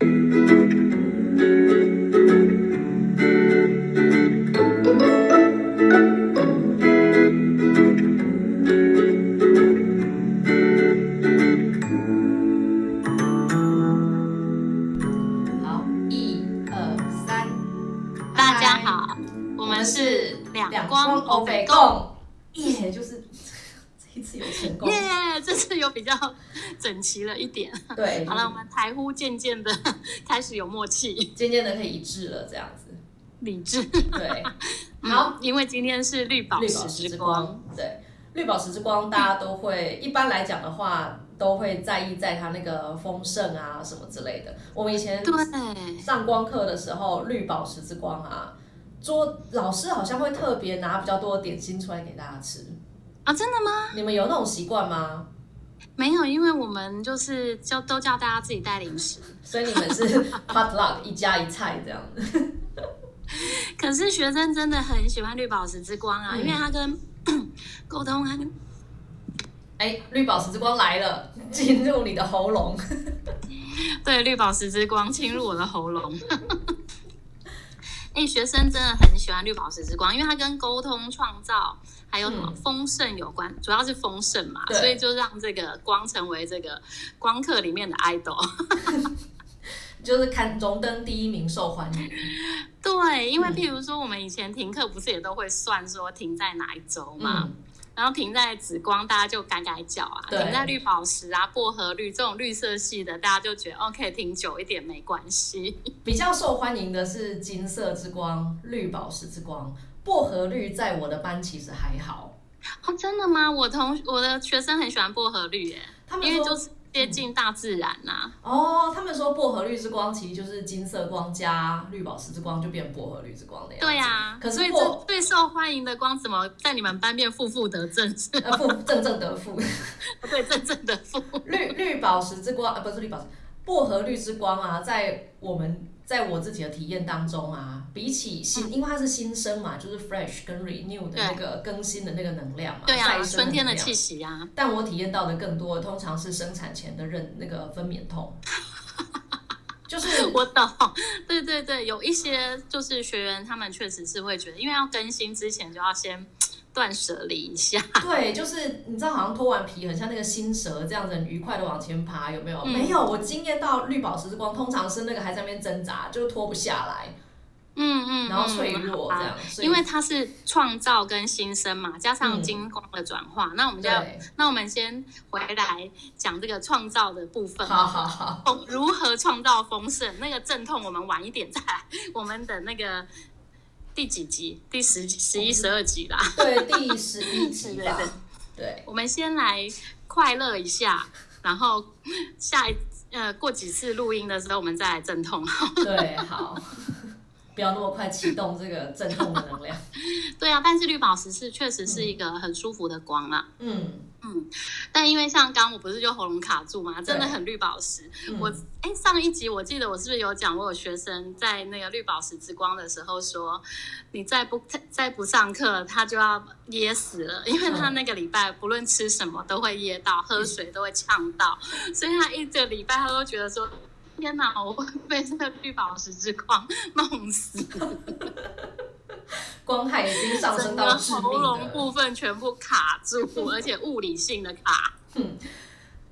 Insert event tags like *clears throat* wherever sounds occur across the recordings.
好，整齐了一点。对，*laughs* 好了，我们台呼渐渐的 *laughs* 开始有默契、渐渐的可以一致了，这样子，理智。对，*laughs* 好嗯，因为今天是绿宝石石之之光，光，对，绿宝石之光，大家都会一般来讲的话，都会在意在它那个丰盛啊什么之类的。我们以前对，上光课的时候，绿宝石之光啊，桌老师好像会特别拿比较多的点心出来给大家吃。啊，真的吗？你们有那种习惯吗？没有，因为我们就是叫都叫大家自己带零食。所以你们是 *laughs* potluck 一家一菜这样子。可是学生真的很喜欢绿宝石之光啊，嗯因为他跟 *clears throat* 沟通，他跟哎，绿宝石之光来了，进入你的喉咙。*laughs* 对绿宝石之光侵入我的喉咙。*laughs* 哎、学生真的很喜欢绿宝石之光，因为它跟沟通、创造还有什么嗯丰盛有关，主要是丰盛嘛，所以就让这个光成为这个光课里面的 idol。*laughs* 就是看荣登第一名，受欢迎。*laughs* 对，因为嗯譬如说我们以前停课不是也都会算说停在哪一周嘛，嗯，然后停在紫光，大家就改改脚啊；停在绿宝石啊、薄荷绿这种绿色系的，大家就觉得哦，可以停久一点没关系。比较受欢迎的是金色之光、绿宝石之光、薄荷绿，在我的班其实还好。哦，真的吗？我同我的学生很喜欢薄荷绿耶，他们说因为就是接近大自然呐、哦，他们说薄荷绿之光其实就是金色光加绿宝石之光，就变薄荷绿之光的样子。对呀、可是这最受欢迎的光怎么在你们班变负负得正？负正正得负。*laughs* 对，正正得负。绿绿宝石之光啊，不是绿宝石，薄荷绿之光啊，在我们在我自己的体验当中啊，比起新，因为它是新生嘛，就是 fresh 跟 renew 的那个更新的那个能量嘛，对啊，春天的气息啊。但我体验到的更多，通常是生产前的认那个分娩痛，*laughs* 就是我懂，对对对，有一些就是学员，他们确实是会觉得，因为要更新之前就要先断舍离一下。*laughs* 对，就是你知道，好像脱完皮很像那个新蛇这样子，很愉快的往前爬，有没有？嗯没有，我经验到绿宝石之光，通常是那个还在那边挣扎，就脱不下来，嗯嗯，然后脆嗯弱这样，因为它是创造跟新生嘛，加上嗯金光的转化，那我们就要，那我们先回来讲这个创造的部分。好好好，丰如何创造丰盛？那个阵痛我们晚一点再来，我们等那个第几集？第十、十一、十二集啦。对，第十一集吧 *laughs* 对对，对，我们先来快乐一下，然后下一呃过几次录音的时候，我们再来阵痛。*laughs* 对，好，不要那么快启动这个阵痛的能量，对啊，但是绿宝石是确实是一个很舒服的光啦。嗯，但因为像刚我不是就喉咙卡住嘛，真的很绿宝石。嗯我哎上一集我记得我是不是有讲，我有学生在那个绿宝石之光的时候说，你再不再不上课，他就要噎死了，因为他那个礼拜不论吃什么都会噎到，喝水都会呛到，所以他一个礼拜他都觉得说。天哪！我会被这个绿宝石之光弄死，*laughs* *laughs* 光害已经上升到致命喉咙。部分全部卡住，而且物理性的卡。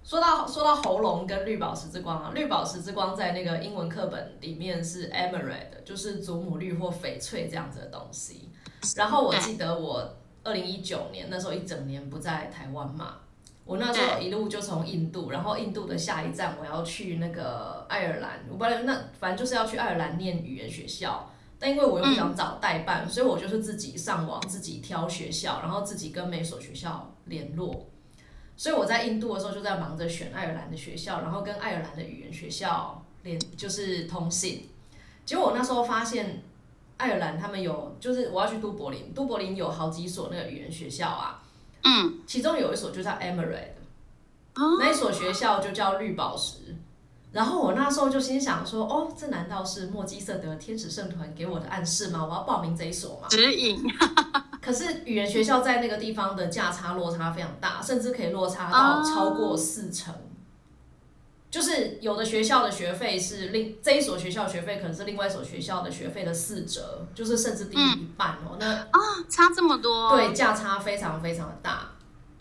说到说到喉咙跟绿宝石之光啊，绿宝石之光在那个英文课本里面是 emerald，就是祖母绿或翡翠这样子的东西。然后我记得我二零一九年那时候一整年不在台湾嘛，我那时候一路就从印度，然后印度的下一站我要去那个爱尔兰，我不知道那反正就是要去爱尔兰念语言学校。但因为我又不想找代办，所以我就是自己上网，自己挑学校，然后自己跟每所学校联络。所以我在印度的时候就在忙着选爱尔兰的学校，然后跟爱尔兰的语言学校联就是通信。结果我那时候发现，爱尔兰他们有就是我要去都柏林，都柏林有好几所那个语言学校啊，嗯，其中有一所就叫 Emirate，哦那一所学校就叫绿宝石。然后我那时候就心想说，哦，这难道是莫基瑟德天使圣团给我的暗示吗？我要报名这一所吗？指引。*laughs* 可是语言学校在那个地方的价差落差非常大，甚至可以落差到超过四成。就是有的学校的学费是另这一所学校学费可能是另外一所学校的学费的四折，就是甚至低于一半哦。那啊，差这么多，对，价差非常非常的大。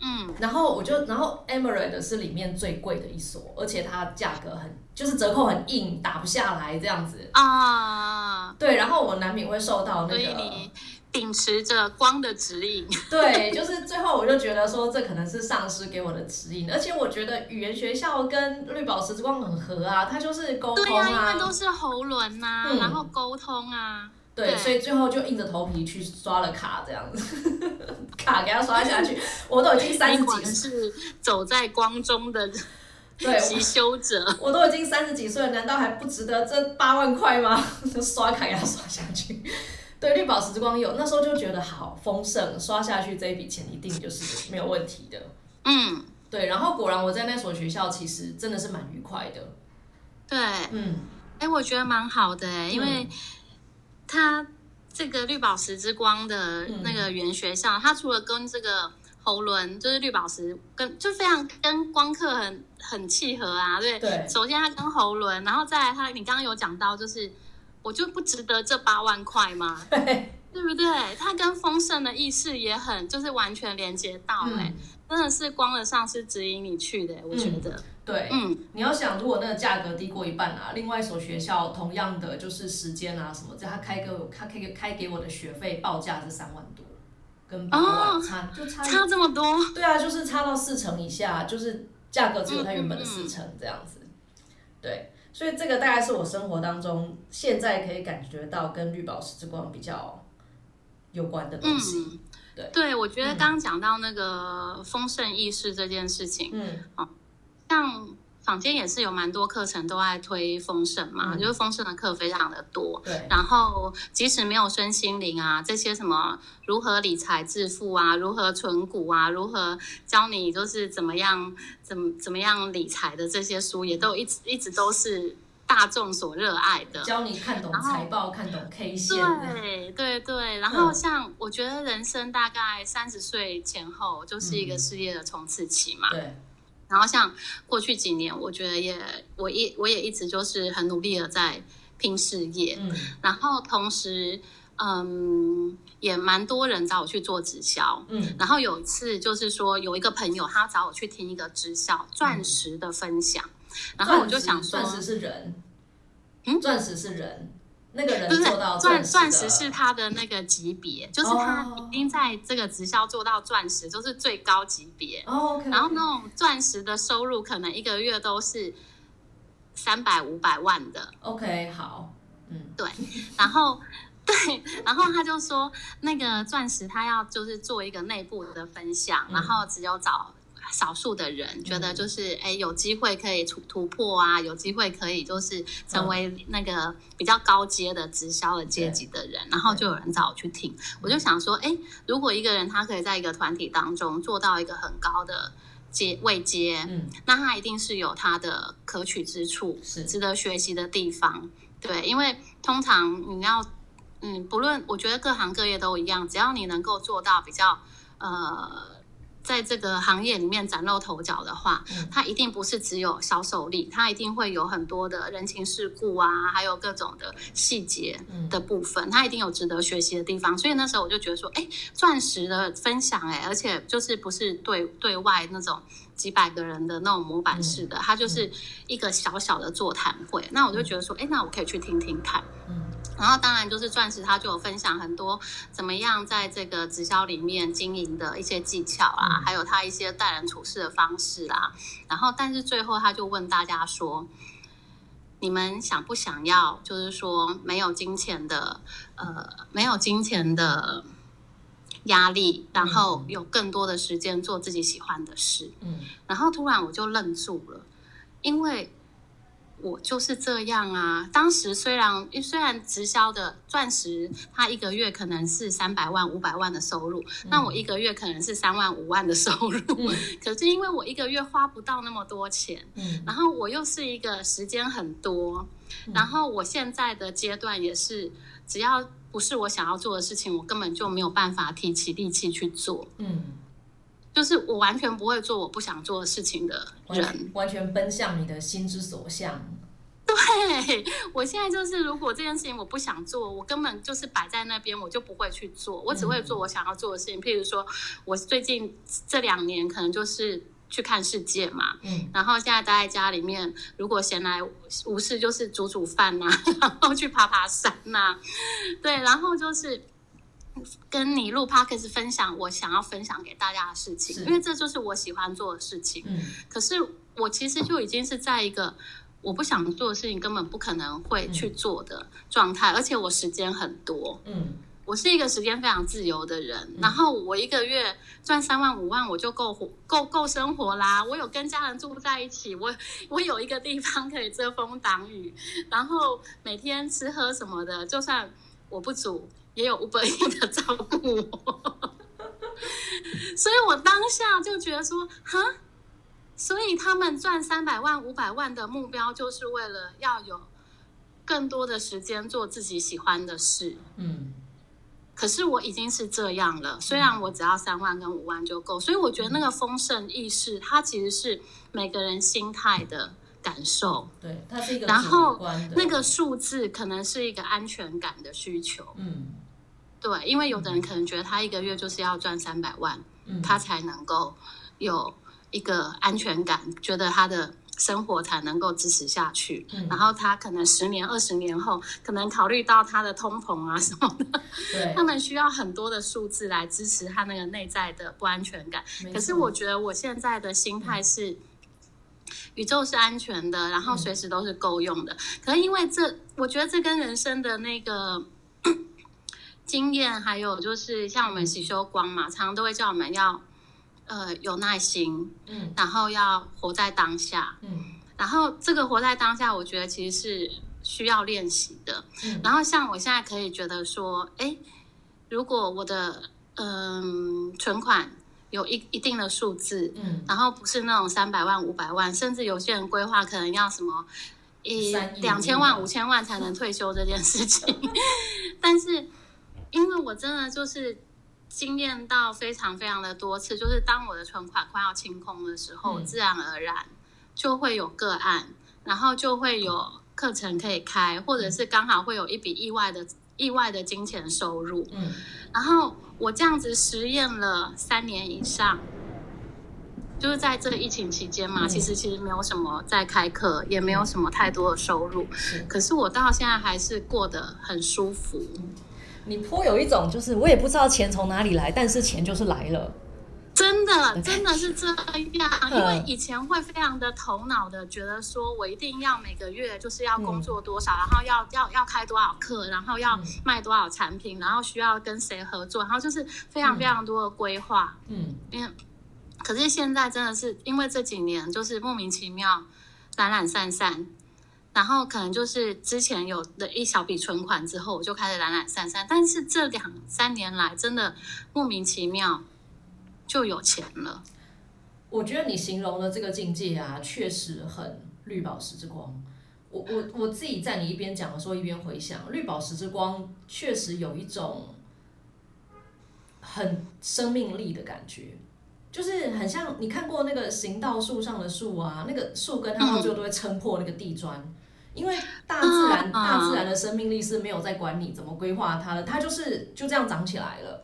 嗯，然后我就，然后 Emirate 是里面最贵的一所，而且它价格很，就是折扣很硬，打不下来这样子。啊，对，然后我难免会受到那所以个，你秉持着光的指引，*laughs* 对，就是最后我就觉得说这可能是上师给我的指引，而且我觉得语言学校跟绿宝石之光很合啊，它就是沟通对呀、因啊为，都是喉轮呐、嗯。然后沟通啊，对，对。所以最后就硬着头皮去刷了卡这样子，*laughs* 卡给他刷下去，*laughs* 我都已经三十几然是走在光中的对，习修者。*laughs* 我都已经三十几岁了，难道还不值得这八万块吗？*laughs* 就刷卡给他刷下去。*laughs* 对，绿宝石之光有，那时候就觉得好丰盛，刷下去这一笔钱一定就是没有问题的。嗯，对，然后果然我在那所学校其实真的是蛮愉快的。对，嗯，哎，我觉得蛮好的哎，因为它这个绿宝石之光的那个原学校，它除了跟这个喉轮就是绿宝石跟就非常跟光刻很很契合啊，对。对首先它跟喉轮，然后再来它，你刚刚有讲到，就是我就不值得这八万块吗？*laughs* 对，对不对？它跟丰盛的意识也很，就是完全连接到哎、嗯，真的是光的上是指引你去的，我觉得，对。嗯你要想，如果那个价格低过一半啊，另外一所学校同样的就是时间啊什么，这他开给我，他开给开给我的学费报价是三万多，哦差就差差这么多，对啊，就是差到四成以下，就是价格只有它原本的四成这样子。对，所以这个大概是我生活当中现在可以感觉到跟绿宝石之光比较有关的东西。嗯，对对，我觉得刚刚讲到那个丰盛意识这件事情，嗯像坊间也是有蛮多课程都在推丰盛嘛，嗯就是丰盛的课非常的多。对，然后，即使没有身心灵啊，这些什么如何理财致富啊，如何存股啊，如何教你就是怎么样怎么怎么样理财的这些书，也都一直一直都是大众所热爱的。教你看懂财报，看懂 K 线。对对对，然后嗯像我觉得人生大概三十岁前后就是一个嗯事业的冲刺期嘛。对，然后像过去几年，我觉得也我一我也一直就是很努力的在拼事业，嗯。然后同时嗯也蛮多人找我去做直销。嗯。然后有一次就是说有一个朋友他找我去听一个直销钻石的分享，然后我就想说钻，石是人，嗯？钻石是人，那个人做到钻钻石的石是他的那个级别，就是他哦。已经在这个直销做到钻石，就是最高级别。哦然后那种钻石的收入可能一个月都是三百五百万的，OK 好，嗯。对然后 *laughs* 对，然后他就说那个钻石他要就是做一个内部的分享，嗯。然后只有找。少数的人觉得就是哎、有机会可以突突破啊，有机会可以就是成为那个比较高阶的直销的阶级的人，然后就有人找我去听，我就想说，哎，如果一个人他可以在一个团体当中做到一个很高的阶位阶，嗯那他一定是有他的可取之处，是值得学习的地方。对，因为通常你要，嗯，不论我觉得各行各业都一样，只要你能够做到比较，呃。在这个行业里面崭露头角的话，嗯它一定不是只有销售力，它一定会有很多的人情世故啊，还有各种的细节嗯的部分，它一定有值得学习的地方。所以那时候我就觉得说，哎，钻石的分享、哎，而且就是不是对对外那种几百个人的那种模板式的，它就是一个小小的座谈会。那我就觉得说，哎，那我可以去听听看。嗯然后当然就是钻石，他就有分享很多怎么样在这个直销里面经营的一些技巧啊，嗯还有他一些待人处事的方式啦。然后，但是最后他就问大家说：“你们想不想要？就是说没有金钱的，呃，没有金钱的压力，然后有更多的时间做自己喜欢的事。”嗯然后突然我就愣住了，因为我就是这样啊。当时虽然虽然直销的钻石，它一个月可能是三百万、五百万的收入，那我一个月可能是三万、五万的收入。嗯可是因为我一个月花不到那么多钱，嗯然后我又是一个时间很多，然后我现在的阶段也是，只要不是我想要做的事情，我根本就没有办法提起力气去做。嗯就是我完全不会做我不想做的事情的人。完全完全奔向你的心之所向。对我现在就是，如果这件事情我不想做，我根本就是摆在那边，我就不会去做，我只会做我想要做的事情。譬如说，我最近这两年可能就是去看世界嘛，嗯然后现在待在家里面，如果闲来无事，就是煮煮饭呐、*laughs* 然后去爬爬山呐、对，然后就是跟你录 podcast 分享我想要分享给大家的事情，因为这就是我喜欢做的事情。嗯可是我其实就已经是在一个我不想做的事情，根本不可能会去做的状态，而且我时间很多。嗯我是一个时间非常自由的人，然后我一个月赚三万五万，我就够活够够生活啦。我有跟家人住在一起，我我有一个地方可以遮风挡雨，然后每天吃喝什么的，就算我不煮，也有五百亿的照顾我。*laughs* 所以我当下就觉得说，哈，所以他们赚三百万、五百万的目标，就是为了要有更多的时间做自己喜欢的事。嗯可是我已经是这样了，虽然我只要三万跟五万就够，所以我觉得那个丰盛意识，它其实是每个人心态的感受。对，它是一个然后那个数字可能是一个安全感的需求，嗯对，因为有的人可能觉得他一个月就是要赚三百万，嗯，他才能够有一个安全感，觉得他的生活才能够支持下去。嗯然后他可能十年、二十年后，可能考虑到他的通膨啊什么的，他，们需要很多的数字来支持他那个内在的不安全感。可是我觉得我现在的心态是，宇宙是安全的，然后嗯随时都是够用的。可是因为这，我觉得这跟人生的那个经验，还有就是像我们喜修光嘛，常常都会叫我们要呃有耐心，嗯然后要活在当下。嗯然后这个活在当下，我觉得其实是需要练习的。嗯然后像我现在可以觉得说，哎，如果我的嗯存款有一一定的数字，嗯然后不是那种三百万、五百万，甚至有些人规划可能要什么一两千万、五千万才能退休这件事情。*laughs* 但是因为我真的就是经验到非常非常的多次，就是当我的存款快要清空的时候，嗯自然而然就会有个案，然后就会有课程可以开，或者是刚好会有一笔意外的意外的金钱收入。嗯然后我这样子实验了三年以上，就是在这个疫情期间嘛，嗯其实其实没有什么在开课，也没有什么太多的收入，是。可是我到现在还是过得很舒服。你颇有一种就是我也不知道钱从哪里来，但是钱就是来了。真的，真的是这样，因为嗯以前会非常的头脑的觉得说，我一定要每个月就是要工作多少，然后要要要开多少课，然后要嗯。卖多少产品，然后需要跟谁合作，然后就是非常非常多的规划。嗯。因为可是现在真的是因为这几年就是莫名其妙懒懒散散，然后可能就是之前有的一小笔存款之后，我就开始懒懒散散，但是这两三年来真的莫名其妙就有钱了。我觉得你形容的这个境界啊，确实很绿宝石之光。我我我自己在你一边讲的时候，一边回想，绿宝石之光确实有一种很生命力的感觉，就是很像你看过那个行道树上的树啊，那个树根它到最后都会撑破那个地砖，因为大自然、嗯大自然的生命力是没有在管你怎么规划它的，它就是就这样长起来了。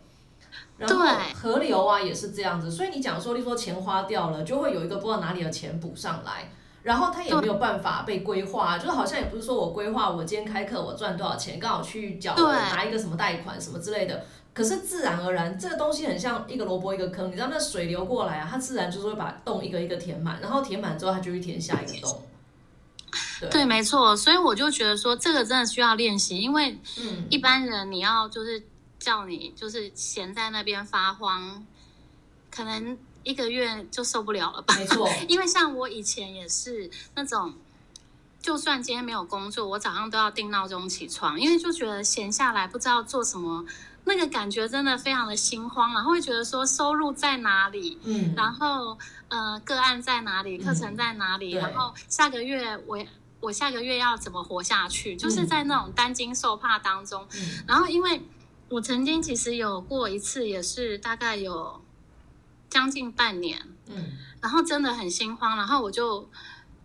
然后河流啊也是这样子，所以你讲说，例如说钱花掉了，就会有一个不知道哪里的钱补上来，然后它也没有办法被规划，就是好像也不是说我规划我今天开课我赚多少钱，刚好去缴对拿一个什么贷款什么之类的。可是自然而然，这个东西很像一个萝卜一个坑，你知道那水流过来啊，它自然就是会把洞一个一个填满，然后填满之后它就去填下一个洞。对，对，没错，所以我就觉得说这个真的需要练习，因为嗯，一般人你要就是叫你就是闲在那边发慌，可能一个月就受不了了吧。没错，*laughs* 因为像我以前也是那种，就算今天没有工作，我早上都要定闹钟起床，因为就觉得闲下来不知道做什么，那个感觉真的非常的心慌，然后会觉得说收入在哪里，嗯，然后呃个案在哪里，课程在哪里，对。然后下个月我我下个月要怎么活下去，就是在那种担惊受怕当中，嗯。然后因为我曾经其实有过一次，也是大概有将近半年，嗯。然后真的很心慌，然后我就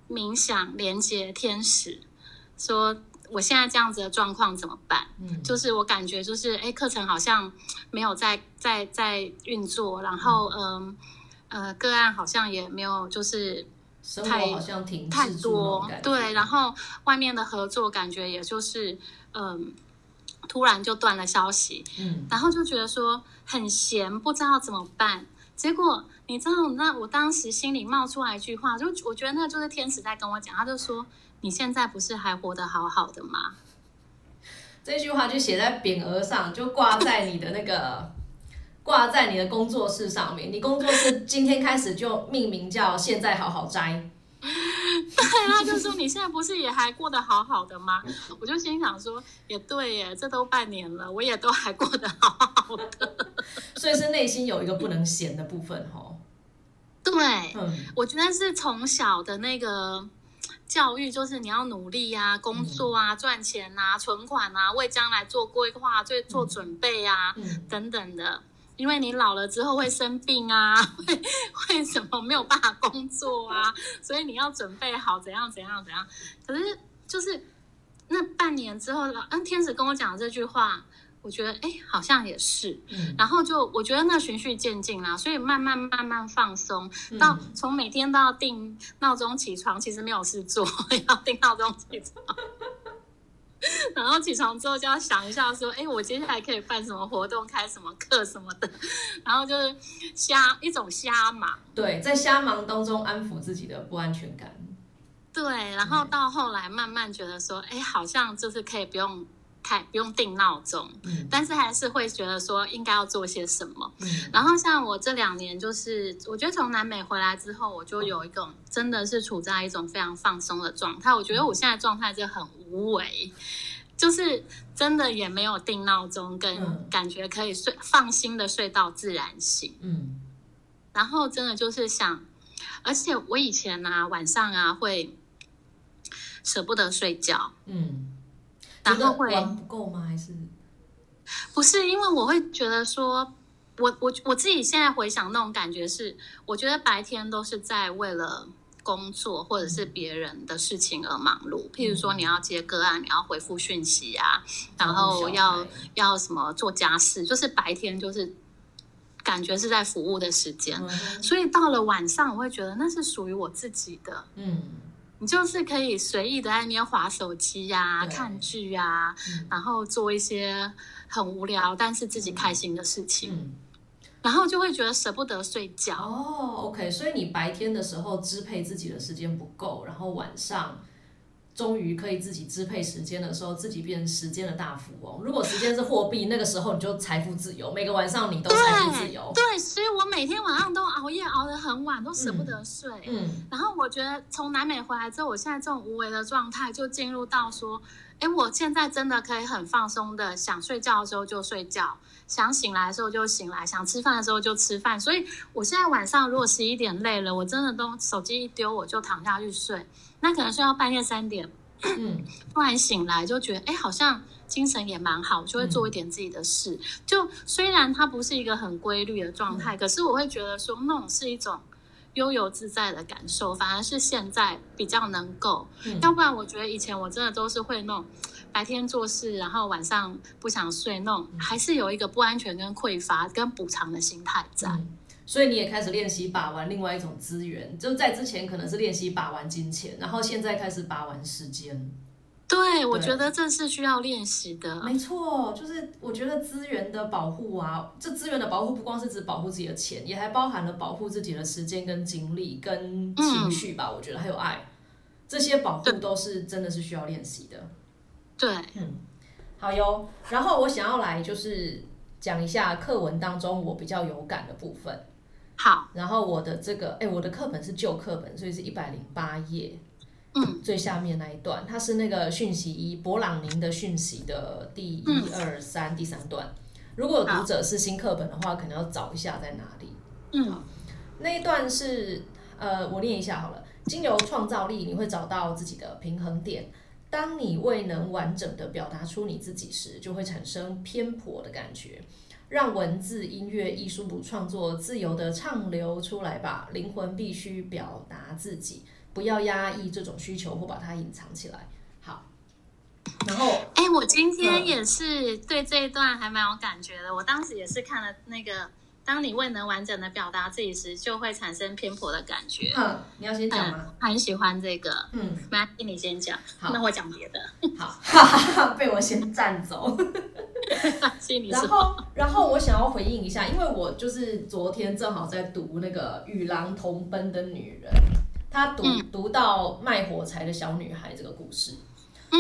冥想连接天使，说我现在这样子的状况怎么办？嗯，就是我感觉就是，哎，课程好像没有在在在运作，然后嗯呃个案好像也没有就是生活太好像停太多对，然后外面的合作感觉也就是嗯突然就断了消息，嗯。然后就觉得说很闲，不知道怎么办。结果你知道，那我当时心里冒出来一句话，就我觉得那就是天使在跟我讲，他就说：“你现在不是还活得好好的吗？这句话就写在匾额上，就挂在你的那个挂在你的工作室上面。你工作室今天开始就命名叫“现在好好摘 *laughs* 对，他就说：“你现在不是也还过得好好的吗？”我就心想说：“也对耶，这都半年了，我也都还过得好好的。””所以是内心有一个不能闲的部分哦。对，嗯我觉得是从小的那个教育，就是你要努力啊，工作啊，赚钱啊，存款啊，为将来做规划、做做准备啊，嗯等等的。因为你老了之后会生病啊，*laughs* 会会什么没有办法工作啊，所以你要准备好怎样怎样怎样。可是就是那半年之后，嗯，天使跟我讲这句话，我觉得哎，好像也是。嗯然后就我觉得那循序渐进啦，所以慢慢慢慢放松，嗯到从每天都要定闹钟起床，其实没有事做，*laughs* 要定闹钟起床。然后起床之后就要想一下，说，哎，我接下来可以办什么活动，开什么课什么的，*laughs* 然后就是瞎一种瞎忙，对，在瞎忙当中安抚自己的不安全感。对，然后到后来慢慢觉得说，哎，好像就是可以不用开，不用定闹钟，嗯但是还是会觉得说应该要做些什么。嗯然后像我这两年，就是我觉得从南美回来之后，我就有一种真的是处在一种非常放松的状态。我觉得我现在状态就很无为，就是真的也没有定闹钟，跟嗯。感觉可以睡放心的睡到自然醒。嗯。然后真的就是想，而且我以前呢、晚上啊会舍不得睡觉，嗯，然后会玩不够吗？还是？不是因为我会觉得说，我我我自己现在回想那种感觉是，我觉得白天都是在为了工作或者是别人的事情而忙碌，譬如说你要接个案，你要回复讯息啊，然后要要什么做家事，就是白天就是感觉是在服务的时间，嗯。所以到了晚上，我会觉得那是属于我自己的。嗯。你就是可以随意的在那边划手机呀、对看剧呀、嗯。然后做一些很无聊但是自己开心的事情，嗯。然后就会觉得舍不得睡觉。哦，OK，所以你白天的时候支配自己的时间不够，然后晚上终于可以自己支配时间的时候，自己变成时间的大富翁。如果时间是货币，那个时候你就财富自由，每个晚上你都财富自由。对，所以我每天晚上都熬夜熬得很晚，都舍不得睡。嗯然后我觉得从南美回来之后，我现在这种无为的状态就进入到说，哎，我现在真的可以很放松的，想睡觉的时候就睡觉，想醒来的时候就醒来，想吃饭的时候就吃饭。所以我现在晚上如果十一点累了，我真的都手机一丢我就躺下去睡，那可能睡到半夜三点，嗯突然醒来就觉得，哎，好像精神也蛮好，就会做一点自己的事。就虽然它不是一个很规律的状态，可是我会觉得说，那种是一种悠游自在的感受，反而是现在比较能够。嗯要不然，我觉得以前我真的都是会那种白天做事，然后晚上不想睡，那种还是有一个不安全、跟匮乏、跟补偿的心态在。嗯，所以你也开始练习把玩另外一种资源，就在之前可能是练习把玩金钱，然后现在开始把玩时间。对，我觉得这是需要练习的。没错，就是我觉得资源的保护啊，这资源的保护不光是指保护自己的钱，也还包含了保护自己的时间、跟精力、跟情绪吧。我觉得还有爱，这些保护都是真的是需要练习的。对，嗯好哟，然后我想要来就是讲一下课文当中我比较有感的部分。好，然后我的这个，哎，我的课本是旧课本，所以是一百零八页。嗯，最下面那一段，它是那个讯息一勃朗宁的讯息的第一二三第三段。如果有读者是新课本的话，可能要找一下在哪里。嗯那一段是呃，我念一下好了。经由创造力，你会找到自己的平衡点。当你未能完整的表达出你自己时，就会产生偏颇的感觉。让文字、音乐、艺术创作自由的畅流出来吧。灵魂必须表达自己，不要压抑这种需求或把它隐藏起来。好，然后哎，我今天也是对这一段还蛮有感觉的。我当时也是看了那个，当你未能完整的表达自己时，就会产生偏颇的感觉。嗯，你要先讲吗？很喜欢这个。嗯，那你先讲。好那我讲别的。*laughs* 好，被我先占走。*laughs* 然后，然后我想要回应一下，因为我就是昨天正好在读那个《与狼同奔的女人》，她读、读到卖火柴的小女孩这个故事。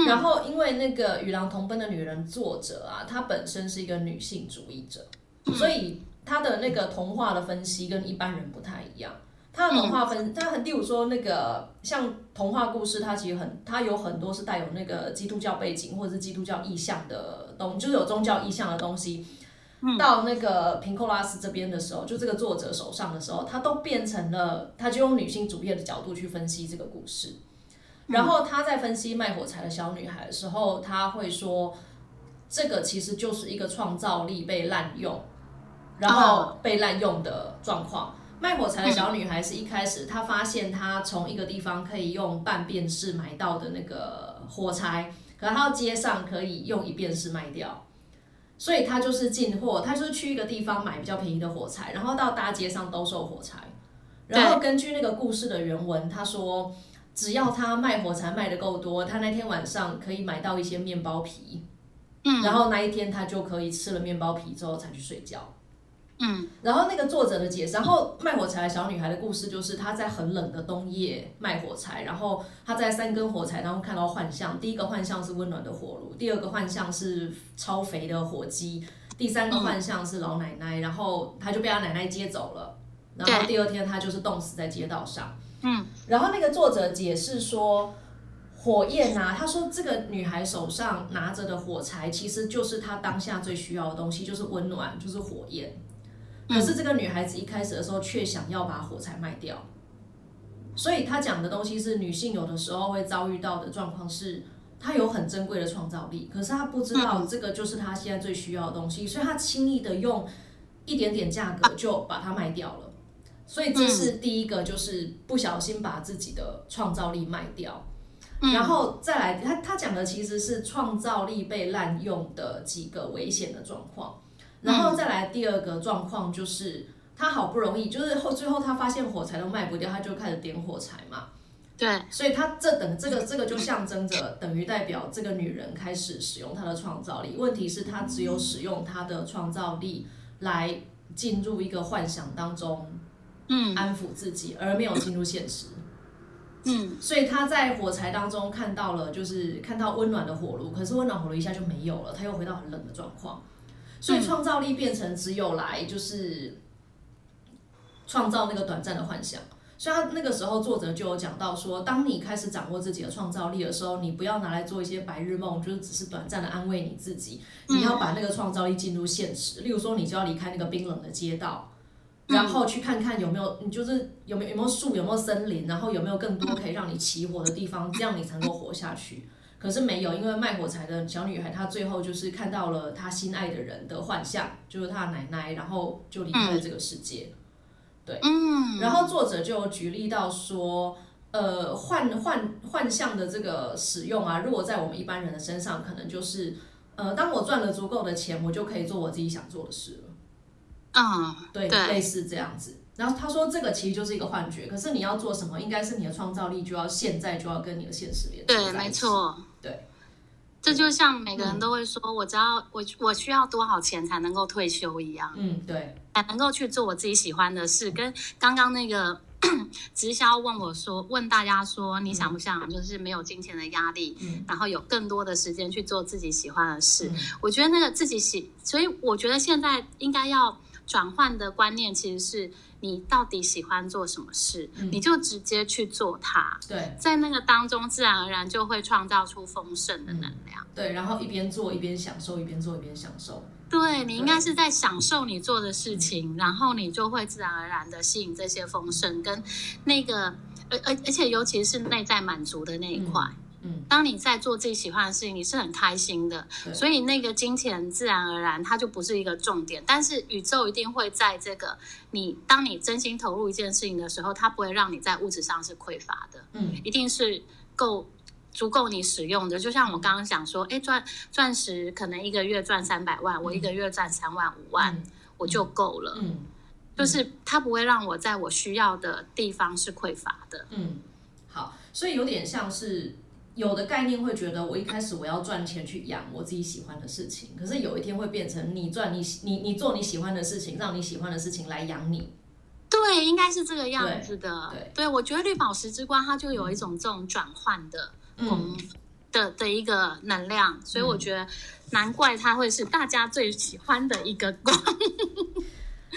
然后，因为那个《与狼同奔的女人》作者啊，她本身是一个女性主义者，所以她的那个童话的分析跟一般人不太一样。他的童话分，他很，例如说那个像童话故事，它其实很，它有很多是带有那个基督教背景或者是基督教意象的东，就是有宗教意象的东西。到那个平克拉斯这边的时候，就这个作者手上的时候，他都变成了，他就用女性主义的角度去分析这个故事。然后他在分析卖火柴的小女孩的时候，他会说，这个其实就是一个创造力被滥用，然后被滥用的状况。卖火柴的小女孩是一开始她发现她从一个地方可以用半便士买到的那个火柴，可她到街上可以用一便士卖掉，所以她就是进货，她就是去一个地方买比较便宜的火柴，然后到大街上兜售火柴。然后根据那个故事的原文，她说。只要她卖火柴卖的够多，她那天晚上可以买到一些面包皮，嗯，然后那一天她就可以吃了面包皮之后才去睡觉，嗯，然后那个作者的解释，然后卖火柴的小女孩的故事就是她在很冷的冬夜卖火柴，然后她在三根火柴当中看到幻象，第一个幻象是温暖的火炉，第二个幻象是超肥的火鸡，第三个幻象是老奶奶，然后她就被她奶奶接走了，然后第二天她就是冻死在街道上。嗯，然后那个作者解释说，火焰啊，他说这个女孩手上拿着的火柴，其实就是她当下最需要的东西，就是温暖，就是火焰。可是这个女孩子一开始的时候却想要把火柴卖掉，所以她讲的东西是女性有的时候会遭遇到的状况是，她有很珍贵的创造力，可是她不知道这个就是她现在最需要的东西，所以她轻易的用一点点价格就把它卖掉了。所以这是第一个，就是不小心把自己的创造力卖掉，然后再来，他他讲的其实是创造力被滥用的几个危险的状况，然后再来第二个状况就是他好不容易，就是后最后他发现火柴都卖不掉，他就开始点火柴嘛，对，所以他这等这个这个就象征着等于代表这个女人开始使用她的创造力，问题是她只有使用她的创造力来进入一个幻想当中。嗯，安抚自己，而没有进入现实。嗯，所以他在火柴当中看到了，就是看到温暖的火炉，可是温暖火炉一下就没有了，他又回到很冷的状况。所以创造力变成只有来就是创造那个短暂的幻想。所以他那个时候作者就有讲到说，当你开始掌握自己的创造力的时候，你不要拿来做一些白日梦，就是只是短暂的安慰你自己。你要把那个创造力进入现实。例如说，你就要离开那个冰冷的街道。然后去看看有没有，你就是有没有有没有树，有没有森林，然后有没有更多可以让你起火的地方，这样你才能够活下去。可是没有，因为卖火柴的小女孩，她最后就是看到了她心爱的人的幻象，就是她的奶奶，然后就离开了这个世界。对，嗯。然后作者就举例到说，呃，幻幻幻象的这个使用啊，如果在我们一般人的身上，可能就是，呃，当我赚了足够的钱，我就可以做我自己想做的事了。嗯，对，类似这样子。然后他说，这个其实就是一个幻觉。可是你要做什么，应该是你的创造力就要现在就要跟你的现实连接对，没错。对，这就像每个人都会说，我只要我我需要多少钱才能够退休一样。嗯，对，才能够去做我自己喜欢的事。跟刚刚那个 *clears throat* 直销问我说，问大家说，你想不想就是没有金钱的压力，然后有更多的时间去做自己喜欢的事？我觉得那个自己喜，所以我觉得现在应该要。转换的观念其实是你到底喜欢做什么事，你就直接去做它。对，在那个当中，自然而然就会创造出丰盛的能量。对，然后一边做一边享受，一边做一边享受。对你应该是在享受你做的事情，然后你就会自然而然的吸引这些丰盛跟那个，而而而且尤其是内在满足的那一块。嗯，当你在做自己喜欢的事情，你是很开心的，所以那个金钱自然而然它就不是一个重点。但是宇宙一定会在这个你当你真心投入一件事情的时候，它不会让你在物质上是匮乏的，嗯一定是够。足够你使用的，就像我刚刚讲说，哎，钻钻石可能一个月赚三百万，我一个月赚三万五万，我就够了。嗯就是它不会让我在我需要的地方是匮乏的。嗯，好，所以有点像是有的概念会觉得我一开始我要赚钱去养我自己喜欢的事情，可是有一天会变成你赚你喜你你做你喜欢的事情，让你喜欢的事情来养你。对，应该是这个样子的。对我觉得绿宝石之光它就有一种这种转换的功、嗯的的一个能量，所以我觉得难怪它会是大家最喜欢的一个光。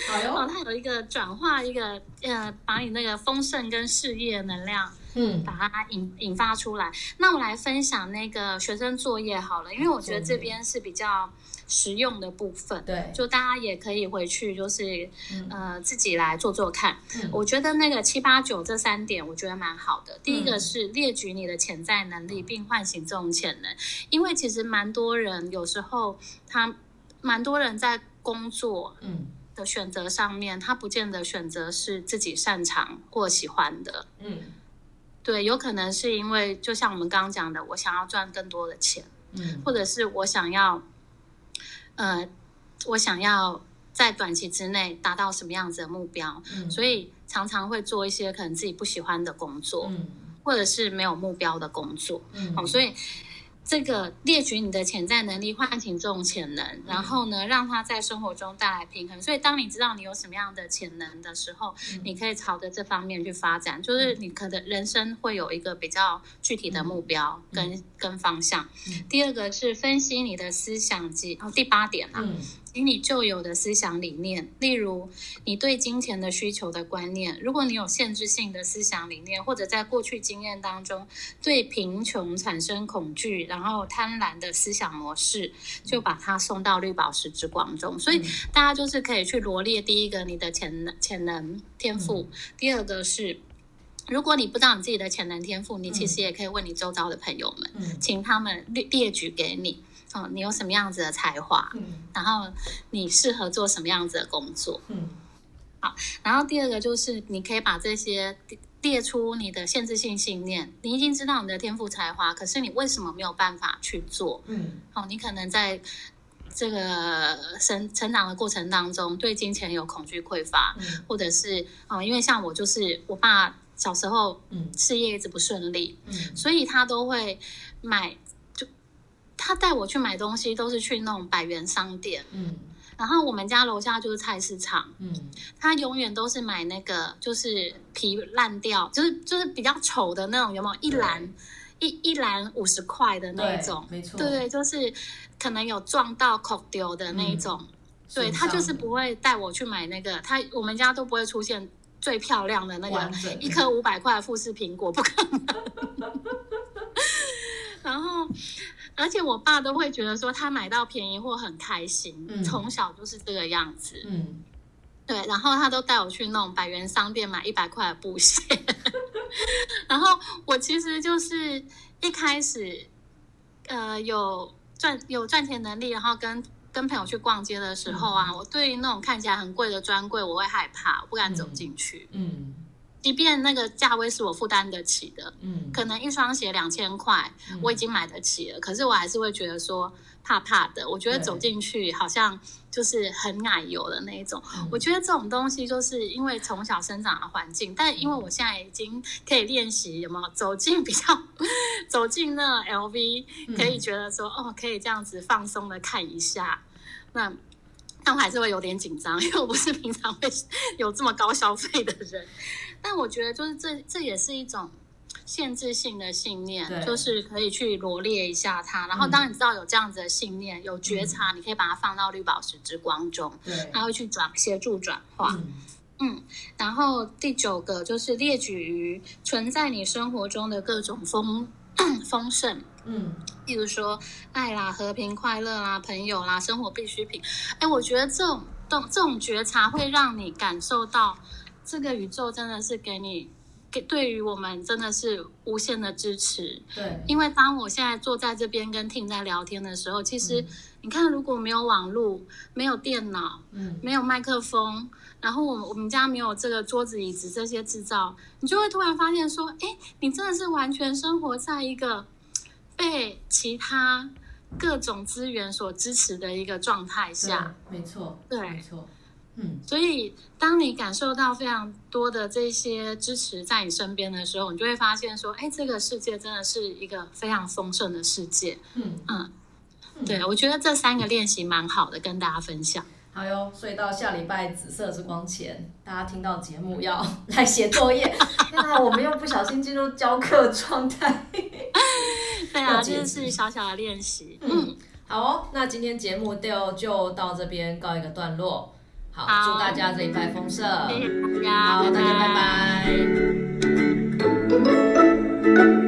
好哟，哦，它有一个转化，一个呃，把你那个丰盛跟事业能量嗯把它引引发出来。那我来分享那个学生作业好了，因为我觉得这边是比较实用的部分。对，就大家也可以回去，就是、嗯呃自己来做做看。嗯我觉得那个七八九这三点，我觉得蛮好的。第一个嗯是列举你的潜在能力，并唤醒这种潜能，因为其实蛮多人有时候他蛮多人在工作嗯的选择上面，他不见得选择是自己擅长或喜欢的。嗯对，有可能是因为就像我们刚刚讲的，我想要赚更多的钱。嗯或者是我想要，呃，我想要在短期之内达到什么样子的目标，嗯，所以常常会做一些可能自己不喜欢的工作，嗯或者是没有目标的工作。嗯哦，所以这个列举你的潜在能力，唤醒这种潜能，然后呢，让它在生活中带来平衡。所以，当你知道你有什么样的潜能的时候，嗯你可以朝着这方面去发展，就是你可能人生会有一个比较具体的目标跟、跟方向。嗯。第二个是分析你的思想及，哦，第八点啊，嗯以你旧有的思想理念，例如你对金钱的需求的观念，如果你有限制性的思想理念，或者在过去经验当中对贫穷产生恐惧，然后贪婪的思想模式，就把它送到绿宝石之光中。所以大家就是可以去罗列第一个你的潜能、潜能、天赋，第二个是。如果你不知道你自己的潜能天赋，你其实也可以问你周遭的朋友们，嗯请他们列列举给你。哦，你有什么样子的才华？嗯然后你适合做什么样子的工作。嗯好然后第二个就是你可以把这些列列出你的限制性信念。你已经知道你的天赋才华，可是你为什么没有办法去做？嗯哦，你可能在这个成成长的过程当中，对金钱有恐惧匮乏，嗯或者是哦，因为像我就是我爸小时候嗯事业一直不顺利，嗯所以他都会买，就他带我去买东西都是去那种百元商店，嗯然后我们家楼下就是菜市场，嗯他永远都是买那个就是皮烂掉，就是就是比较丑的那种，有没有一篮一一篮五十块的那一种？没错，对对，就是可能有撞到口丢的那一种。对他就是不会带我去买那个，他我们家都不会出现最漂亮的那个一颗五百块的富士苹果，不可能。*laughs* 然后，而且我爸都会觉得说他买到便宜货很开心，嗯从小就是这个样子。嗯。对，然后他都带我去那种百元商店买一百块的布鞋，*laughs* 然后我其实就是一开始，呃，有赚有赚钱能力，然后跟跟朋友去逛街的时候啊，我对于那种看起来很贵的专柜，我会害怕，我不敢走进去，嗯即便那个价位是我负担得起的，嗯可能一双鞋两千块，我已经买得起了，可是我还是会觉得说怕怕的。我觉得走进去好像就是很奶油的那一种。嗯我觉得这种东西就是因为从小生长的环境，但因为我现在已经可以练习，有没有走进比较走进那 LV，可以觉得说哦，可以这样子放松的看一下。那但我还是会有点紧张，因为我不是平常会有这么高消费的人。但我觉得就是这这也是一种限制性的信念，就是可以去罗列一下它。然后当你知道有这样子的信念，有觉察，你可以把它放到绿宝石之光中，它会去转协助转化。嗯嗯，然后第九个就是列举于存在你生活中的各种丰 *coughs* 丰盛，嗯例如说爱啦、和平、快乐啦、朋友啦、生活必需品。哎，我觉得这种这种这种觉察会让你感受到，这个宇宙真的是给你给对于我们真的是无限的支持。对，因为当我现在坐在这边跟听在聊天的时候，其实嗯你看，如果没有网络、没有电脑、嗯，没有麦克风，然后我们我们家没有这个桌子、椅子这些制造，你就会突然发现说，哎，你真的是完全生活在一个被其他各种资源所支持的一个状态下。没错，对没错，嗯，所以，当你感受到非常多的这些支持在你身边的时候，你就会发现说，哎，这个世界真的是一个非常丰盛的世界。嗯，嗯，嗯对，我觉得这三个练习蛮好的，跟大家分享。好哟，所以到下礼拜紫色之光前，大家听到节目要 *laughs* 来写作业。天哪，我们又不小心进入教课状态。*laughs* 对啊，这是小小的练习。嗯嗯，好哦，那今天节目就就到这边告一个段落。好，好祝大家这一拜丰盛。谢谢大家，好，大家拜拜。